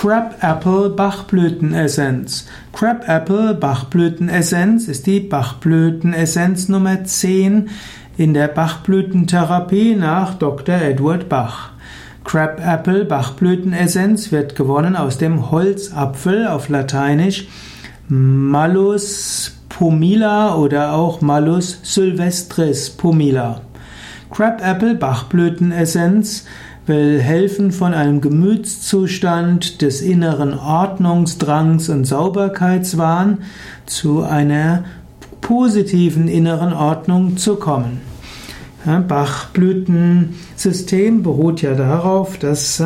Crab-Apple Bachblütenessenz. Crab-Apple Bachblütenessenz ist die Bachblütenessenz Nummer 10 in der Bachblütentherapie nach Dr. Edward Bach. Crab-Apple Bachblütenessenz wird gewonnen aus dem Holzapfel auf Lateinisch Malus pumila oder auch Malus sylvestris pumila. Crab-Apple Bachblütenessenz will helfen von einem Gemütszustand des inneren Ordnungsdrangs und Sauberkeitswahn zu einer positiven inneren Ordnung zu kommen. Bachblütensystem beruht ja darauf, dass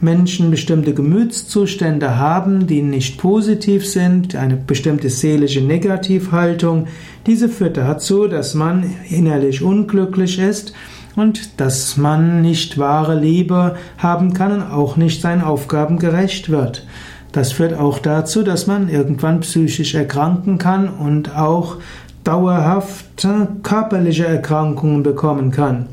Menschen bestimmte Gemütszustände haben, die nicht positiv sind, eine bestimmte seelische Negativhaltung. Diese führt dazu, dass man innerlich unglücklich ist und dass man nicht wahre Liebe haben kann und auch nicht seinen Aufgaben gerecht wird. Das führt auch dazu, dass man irgendwann psychisch erkranken kann und auch dauerhaft körperliche Erkrankungen bekommen kann.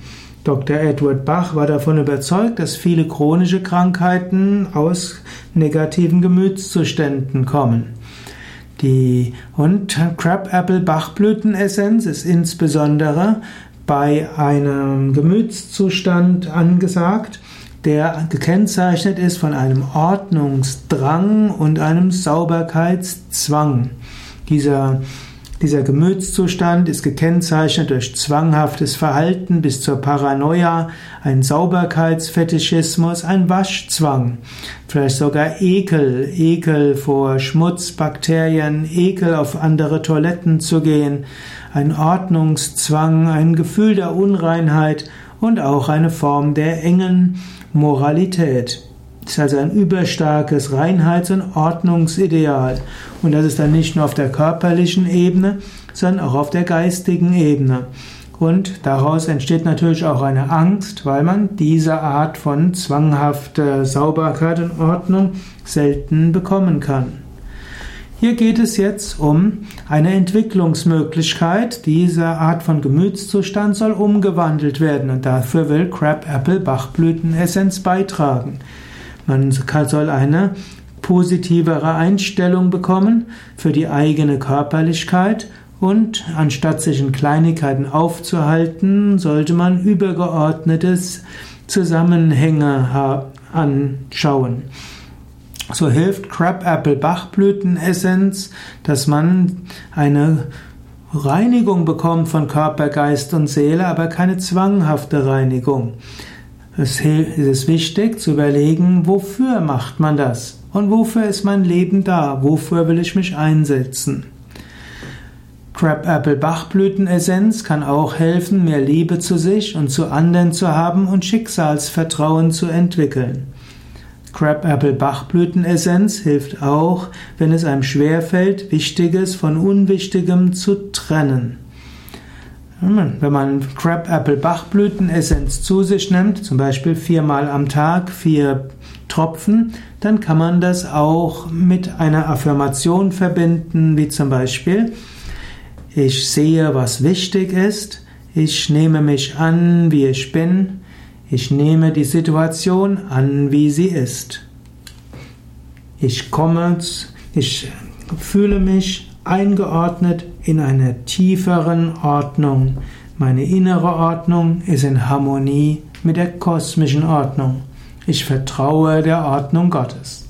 Dr. Edward Bach war davon überzeugt, dass viele chronische Krankheiten aus negativen Gemütszuständen kommen. Die und Crabapple Bachblütenessenz ist insbesondere bei einem Gemütszustand angesagt, der gekennzeichnet ist von einem Ordnungsdrang und einem Sauberkeitszwang. Dieser dieser Gemütszustand ist gekennzeichnet durch zwanghaftes Verhalten bis zur Paranoia, ein Sauberkeitsfetischismus, ein Waschzwang, vielleicht sogar Ekel, Ekel vor Schmutz, Bakterien, Ekel auf andere Toiletten zu gehen, ein Ordnungszwang, ein Gefühl der Unreinheit und auch eine Form der engen Moralität. Das ist also ein überstarkes Reinheits- und Ordnungsideal. Und das ist dann nicht nur auf der körperlichen Ebene, sondern auch auf der geistigen Ebene. Und daraus entsteht natürlich auch eine Angst, weil man diese Art von zwanghafter Sauberkeit und Ordnung selten bekommen kann. Hier geht es jetzt um eine Entwicklungsmöglichkeit. Diese Art von Gemütszustand soll umgewandelt werden und dafür will Crab Apple Bachblütenessenz beitragen. Man soll eine positivere Einstellung bekommen für die eigene Körperlichkeit und anstatt sich in Kleinigkeiten aufzuhalten, sollte man übergeordnetes Zusammenhänge anschauen. So hilft Crabapple Bachblütenessenz, dass man eine Reinigung bekommt von Körper, Geist und Seele, aber keine zwanghafte Reinigung. Es ist wichtig zu überlegen, wofür macht man das und wofür ist mein Leben da, wofür will ich mich einsetzen. Crabapple Bachblütenessenz kann auch helfen, mehr Liebe zu sich und zu anderen zu haben und Schicksalsvertrauen zu entwickeln. Crabapple Bachblütenessenz hilft auch, wenn es einem schwerfällt, Wichtiges von Unwichtigem zu trennen. Wenn man Crab-Apple Bachblütenessenz zu sich nimmt, zum Beispiel viermal am Tag vier Tropfen, dann kann man das auch mit einer Affirmation verbinden, wie zum Beispiel ich sehe, was wichtig ist, ich nehme mich an, wie ich bin, ich nehme die Situation an, wie sie ist. Ich komme, ich fühle mich eingeordnet in einer tieferen Ordnung. Meine innere Ordnung ist in Harmonie mit der kosmischen Ordnung. Ich vertraue der Ordnung Gottes.